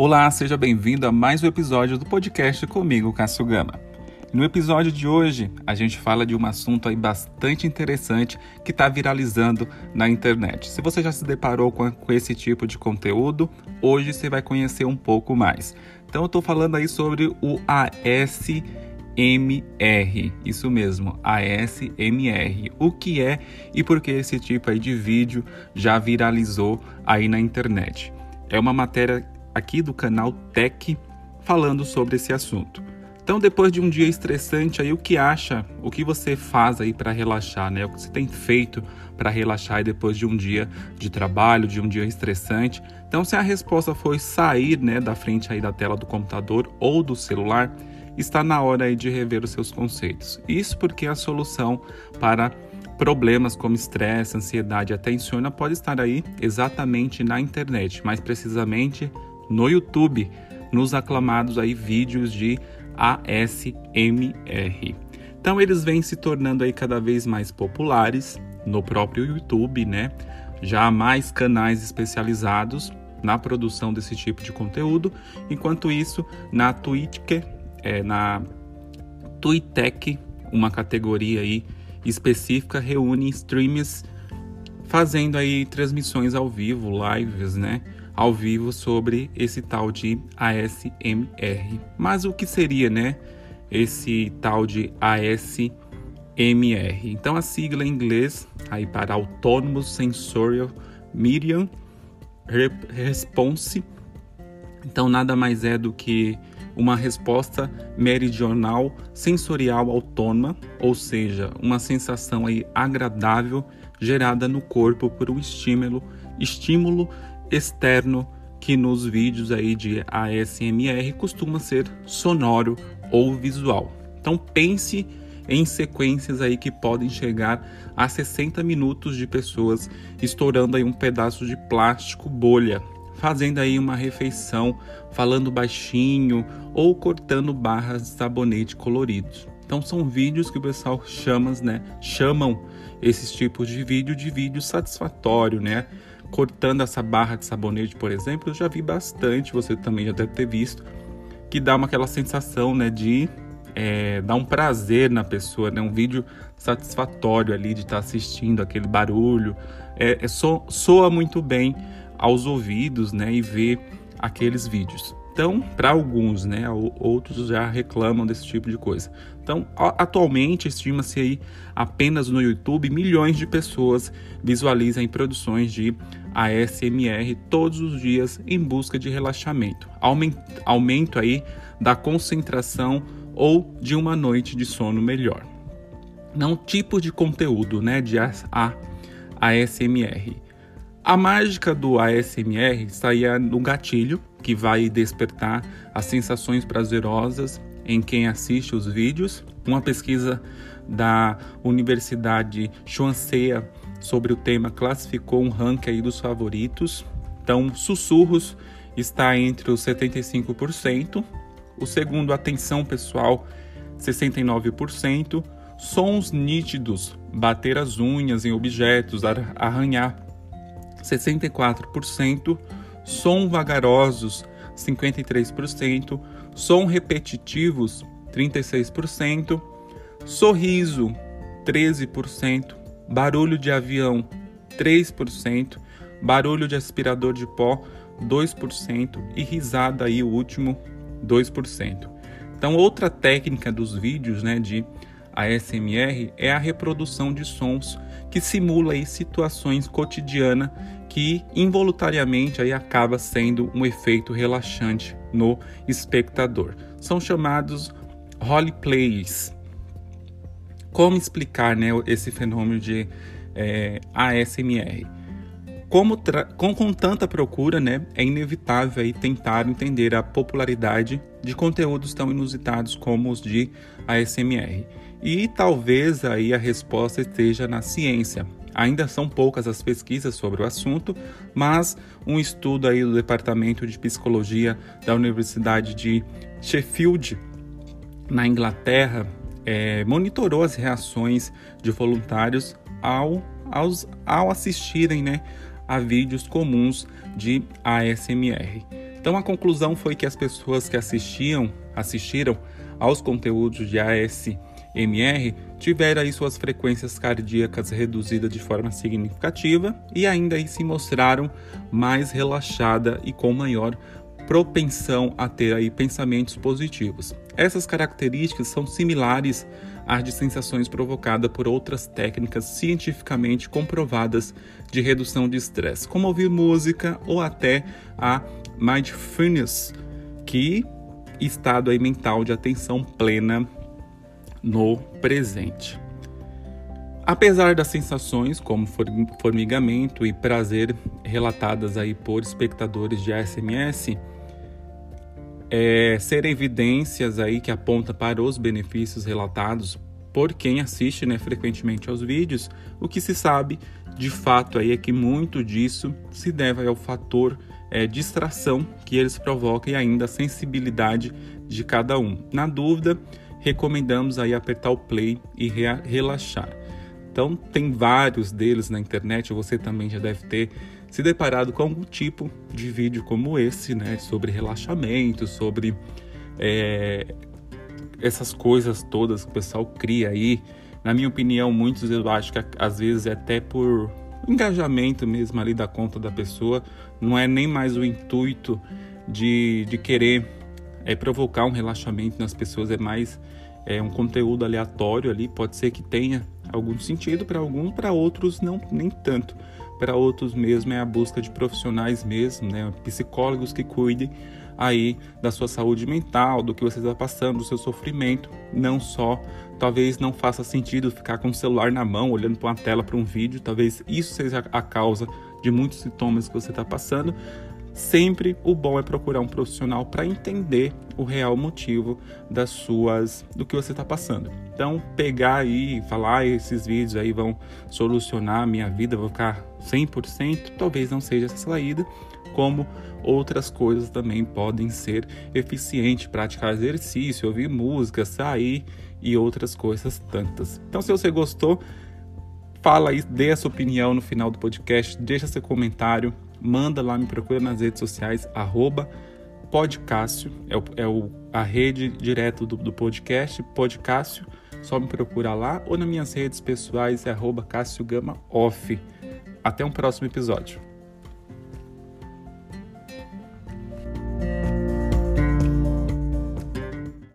Olá, seja bem-vindo a mais um episódio do podcast comigo, Cássio Gama. No episódio de hoje, a gente fala de um assunto aí bastante interessante que está viralizando na internet. Se você já se deparou com, com esse tipo de conteúdo, hoje você vai conhecer um pouco mais. Então, eu estou falando aí sobre o ASMR, isso mesmo, ASMR. O que é e por que esse tipo aí de vídeo já viralizou aí na internet? É uma matéria aqui do canal Tech falando sobre esse assunto. Então, depois de um dia estressante, aí o que acha? O que você faz aí para relaxar, né? O que você tem feito para relaxar depois de um dia de trabalho, de um dia estressante? Então, se a resposta foi sair, né, da frente aí da tela do computador ou do celular, está na hora aí de rever os seus conceitos. Isso porque a solução para problemas como estresse, ansiedade, até insônia pode estar aí exatamente na internet, mais precisamente no YouTube, nos aclamados aí vídeos de ASMR. Então eles vêm se tornando aí cada vez mais populares no próprio YouTube, né? Já há mais canais especializados na produção desse tipo de conteúdo. Enquanto isso, na Twitch, é, na Twittech, uma categoria aí específica reúne streamers fazendo aí transmissões ao vivo, lives, né? Ao vivo sobre esse tal de ASMR. Mas o que seria, né, esse tal de ASMR? Então a sigla em inglês aí para Autonomous Sensorial Medium Response. Então nada mais é do que uma resposta meridional sensorial autônoma, ou seja, uma sensação aí agradável gerada no corpo por um estímulo, estímulo externo que nos vídeos aí de ASMR costuma ser sonoro ou visual. Então pense em sequências aí que podem chegar a 60 minutos de pessoas estourando aí um pedaço de plástico bolha, fazendo aí uma refeição, falando baixinho ou cortando barras de sabonete coloridos. Então são vídeos que o pessoal chama, né, chamam esses tipos de vídeo de vídeo satisfatório, né? Cortando essa barra de sabonete, por exemplo, eu já vi bastante, você também já deve ter visto, que dá uma aquela sensação, né, de é, dar um prazer na pessoa, né, um vídeo satisfatório ali de estar tá assistindo aquele barulho, é, é so, soa muito bem aos ouvidos, né, e ver aqueles vídeos. Então, para alguns, né, outros já reclamam desse tipo de coisa. Então, atualmente estima-se aí apenas no YouTube milhões de pessoas visualizam produções de ASMR todos os dias em busca de relaxamento, aumento aí da concentração ou de uma noite de sono melhor. Não tipo de conteúdo, né, de ASMR. A mágica do ASMR está aí no gatilho, que vai despertar as sensações prazerosas em quem assiste os vídeos. Uma pesquisa da Universidade Chuanceia sobre o tema classificou um ranking aí dos favoritos. Então, sussurros está entre os 75%, o segundo atenção pessoal 69%, sons nítidos, bater as unhas em objetos, arranhar 64%, som vagarosos 53%, som repetitivos 36%, sorriso 13%, barulho de avião 3%, barulho de aspirador de pó 2% e risada aí o último 2%. Então outra técnica dos vídeos, né, de ASMR é a reprodução de sons que simula aí situações cotidianas que involuntariamente aí acaba sendo um efeito relaxante no espectador. São chamados roleplays. Como explicar né, esse fenômeno de é, ASMR? Como com, com, tanta procura, né, é inevitável aí tentar entender a popularidade de conteúdos tão inusitados como os de ASMR. E talvez aí a resposta esteja na ciência. Ainda são poucas as pesquisas sobre o assunto, mas um estudo aí do Departamento de Psicologia da Universidade de Sheffield, na Inglaterra, é, monitorou as reações de voluntários ao, aos, ao assistirem né, a vídeos comuns de ASMR. Então a conclusão foi que as pessoas que assistiam, assistiram aos conteúdos de ASMR tiveram aí suas frequências cardíacas reduzidas de forma significativa e ainda aí se mostraram mais relaxada e com maior propensão a ter aí pensamentos positivos. Essas características são similares às de sensações provocadas por outras técnicas cientificamente comprovadas de redução de estresse, como ouvir música ou até a mindfulness, que estado aí mental de atenção plena no presente. Apesar das sensações como formigamento e prazer relatadas aí por espectadores de ASMS, é, ser evidências aí que aponta para os benefícios relatados por quem assiste né, frequentemente aos vídeos, o que se sabe de fato aí é que muito disso se deve ao fator é, distração que eles provocam e ainda a sensibilidade de cada um. Na dúvida, recomendamos aí apertar o play e relaxar. Então tem vários deles na internet, você também já deve ter se deparado com algum tipo de vídeo como esse, né, sobre relaxamento, sobre é, essas coisas todas que o pessoal cria aí. Na minha opinião, muitos eu acho que às vezes é até por engajamento mesmo ali da conta da pessoa, não é nem mais o intuito de, de querer é, provocar um relaxamento nas pessoas, é mais é, um conteúdo aleatório ali, pode ser que tenha algum sentido para alguns, para outros não nem tanto. Para outros mesmo é a busca de profissionais mesmo, né, psicólogos que cuidem aí da sua saúde mental, do que você está passando, do seu sofrimento, não só. Talvez não faça sentido ficar com o celular na mão, olhando para uma tela, para um vídeo, talvez isso seja a causa de muitos sintomas que você está passando, sempre o bom é procurar um profissional para entender o real motivo das suas do que você está passando. Então, pegar aí e falar ah, esses vídeos aí vão solucionar a minha vida, vou ficar 100%, talvez não seja essa saída, como outras coisas também podem ser eficientes, praticar exercício, ouvir música, sair e outras coisas tantas. Então, se você gostou, fala aí, dê a sua opinião no final do podcast, deixa seu comentário, manda lá, me procura nas redes sociais, arroba Podcácio, é, o, é o, a rede direto do, do podcast, Podcácio, só me procura lá, ou nas minhas redes pessoais, é arroba Cássio Gama Off. Até um próximo episódio.